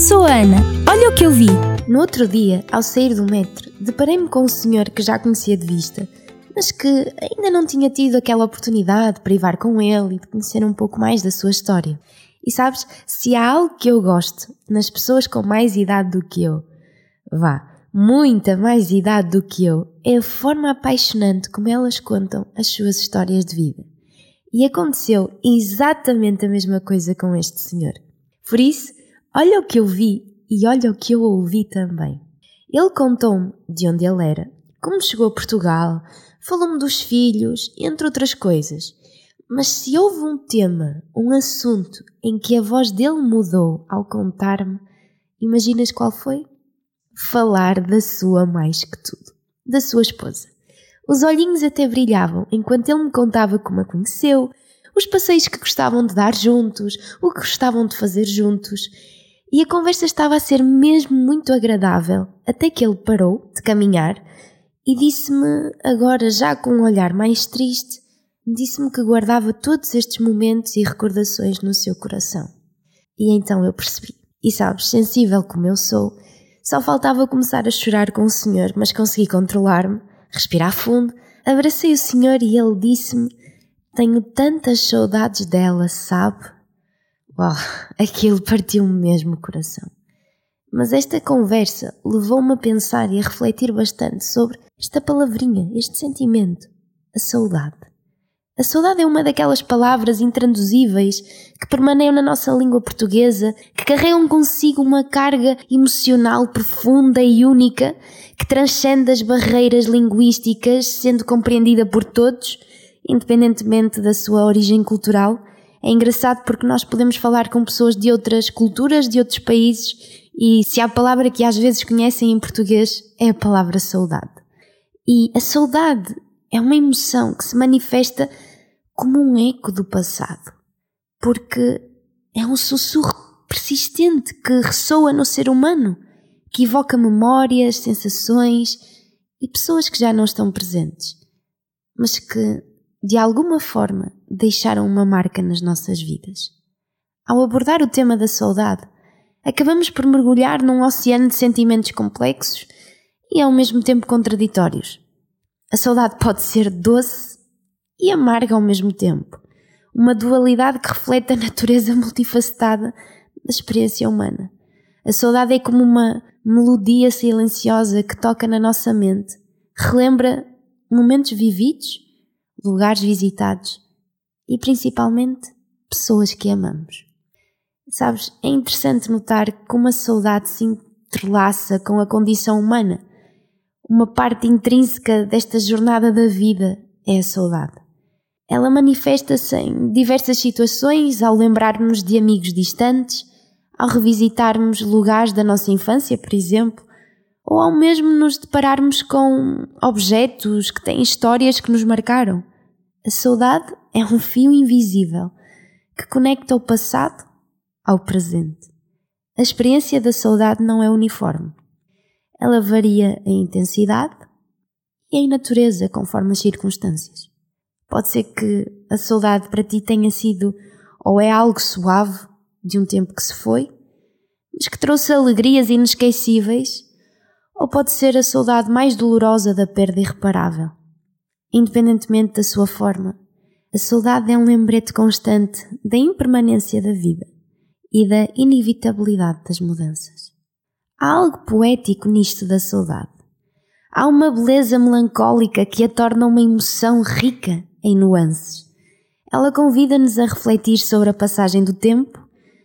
sou a Ana. Olha o que eu vi. No outro dia, ao sair do metro, deparei-me com um senhor que já conhecia de vista, mas que ainda não tinha tido aquela oportunidade de privar com ele e de conhecer um pouco mais da sua história. E sabes, se há algo que eu gosto nas pessoas com mais idade do que eu, vá, muita mais idade do que eu, é a forma apaixonante como elas contam as suas histórias de vida. E aconteceu exatamente a mesma coisa com este senhor. Por isso, olha o que eu vi e olha o que eu ouvi também. Ele contou-me de onde ele era, como chegou a Portugal, falou-me dos filhos, entre outras coisas. Mas se houve um tema, um assunto em que a voz dele mudou ao contar-me, imaginas qual foi? Falar da sua mais que tudo, da sua esposa. Os olhinhos até brilhavam enquanto ele me contava como a conheceu, os passeios que gostavam de dar juntos, o que gostavam de fazer juntos. E a conversa estava a ser mesmo muito agradável, até que ele parou de caminhar e disse-me, agora já com um olhar mais triste, disse-me que guardava todos estes momentos e recordações no seu coração. E então eu percebi. E sabes, sensível como eu sou, só faltava começar a chorar com o senhor, mas consegui controlar-me, respirar fundo, abracei o senhor e ele disse-me: Tenho tantas saudades dela, sabe? Uau, aquilo partiu-me mesmo o coração. Mas esta conversa levou-me a pensar e a refletir bastante sobre esta palavrinha, este sentimento, a saudade. A saudade é uma daquelas palavras intraduzíveis que permaneiam na nossa língua portuguesa, que carregam consigo uma carga emocional profunda e única que transcende as barreiras linguísticas, sendo compreendida por todos, independentemente da sua origem cultural. É engraçado porque nós podemos falar com pessoas de outras culturas, de outros países, e se há palavra que às vezes conhecem em português, é a palavra saudade. E a saudade é uma emoção que se manifesta como um eco do passado, porque é um sussurro persistente que ressoa no ser humano, que evoca memórias, sensações e pessoas que já não estão presentes, mas que, de alguma forma, deixaram uma marca nas nossas vidas. Ao abordar o tema da saudade, acabamos por mergulhar num oceano de sentimentos complexos e ao mesmo tempo contraditórios. A saudade pode ser doce e amarga ao mesmo tempo. Uma dualidade que reflete a natureza multifacetada da experiência humana. A saudade é como uma melodia silenciosa que toca na nossa mente, relembra momentos vividos, lugares visitados e principalmente pessoas que amamos. Sabes, é interessante notar como a saudade se entrelaça com a condição humana. Uma parte intrínseca desta jornada da vida é a saudade. Ela manifesta-se em diversas situações, ao lembrarmos de amigos distantes, ao revisitarmos lugares da nossa infância, por exemplo, ou ao mesmo nos depararmos com objetos que têm histórias que nos marcaram. A saudade é um fio invisível que conecta o passado ao presente. A experiência da saudade não é uniforme. Ela varia em intensidade e em natureza conforme as circunstâncias. Pode ser que a saudade para ti tenha sido ou é algo suave de um tempo que se foi, mas que trouxe alegrias inesquecíveis, ou pode ser a saudade mais dolorosa da perda irreparável. Independentemente da sua forma, a saudade é um lembrete constante da impermanência da vida e da inevitabilidade das mudanças. Há algo poético nisto da saudade. Há uma beleza melancólica que a torna uma emoção rica em nuances. Ela convida-nos a refletir sobre a passagem do tempo,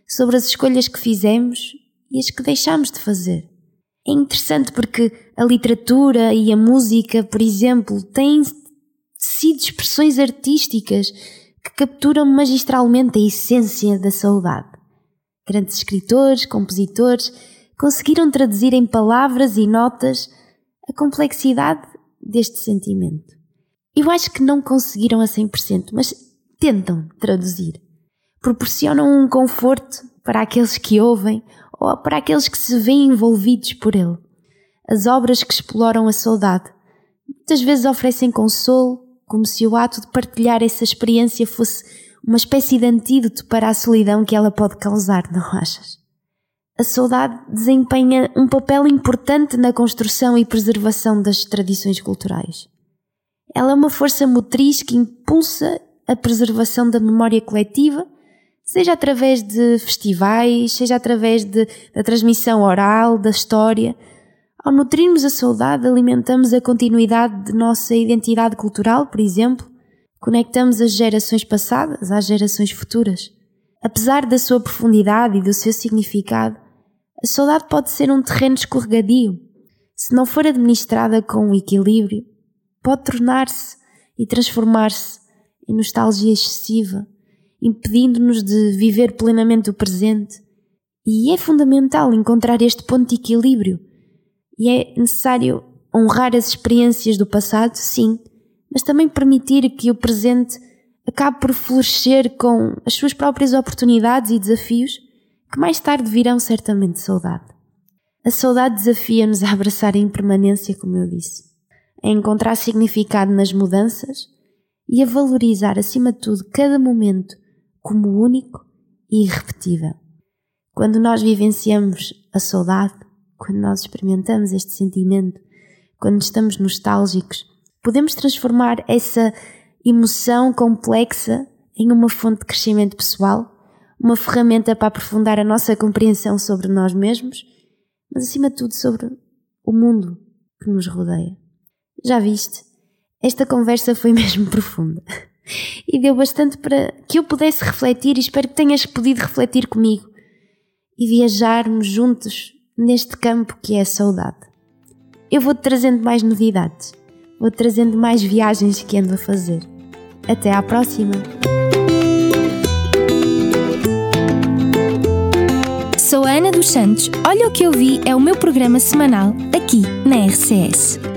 sobre as escolhas que fizemos e as que deixamos de fazer. É interessante porque a literatura e a música, por exemplo, têm sido expressões artísticas que capturam magistralmente a essência da saudade. Grandes escritores, compositores conseguiram traduzir em palavras e notas a complexidade deste sentimento. Eu acho que não conseguiram a 100%, mas tentam traduzir. Proporcionam um conforto para aqueles que ouvem ou para aqueles que se veem envolvidos por ele. As obras que exploram a saudade muitas vezes oferecem consolo, como se o ato de partilhar essa experiência fosse uma espécie de antídoto para a solidão que ela pode causar, não achas? a saudade desempenha um papel importante na construção e preservação das tradições culturais. Ela é uma força motriz que impulsa a preservação da memória coletiva, seja através de festivais, seja através de, da transmissão oral, da história. Ao nutrirmos a saudade, alimentamos a continuidade de nossa identidade cultural, por exemplo, conectamos as gerações passadas às gerações futuras. Apesar da sua profundidade e do seu significado, a saudade pode ser um terreno escorregadio. Se não for administrada com equilíbrio, pode tornar-se e transformar-se em nostalgia excessiva, impedindo-nos de viver plenamente o presente. E é fundamental encontrar este ponto de equilíbrio. E é necessário honrar as experiências do passado, sim, mas também permitir que o presente acabe por florescer com as suas próprias oportunidades e desafios que mais tarde virão certamente saudade. A saudade desafia-nos a abraçar a impermanência, como eu disse, a encontrar significado nas mudanças e a valorizar, acima de tudo, cada momento como único e irrepetível. Quando nós vivenciamos a saudade, quando nós experimentamos este sentimento, quando estamos nostálgicos, podemos transformar essa emoção complexa em uma fonte de crescimento pessoal uma ferramenta para aprofundar a nossa compreensão sobre nós mesmos, mas acima de tudo sobre o mundo que nos rodeia. Já viste? Esta conversa foi mesmo profunda e deu bastante para que eu pudesse refletir e espero que tenhas podido refletir comigo e viajarmos juntos neste campo que é a saudade. Eu vou-te trazendo mais novidades, vou-te trazendo mais viagens que ando a fazer. Até à próxima! Sou a Ana dos Santos. Olha o que eu vi é o meu programa semanal aqui na RCS.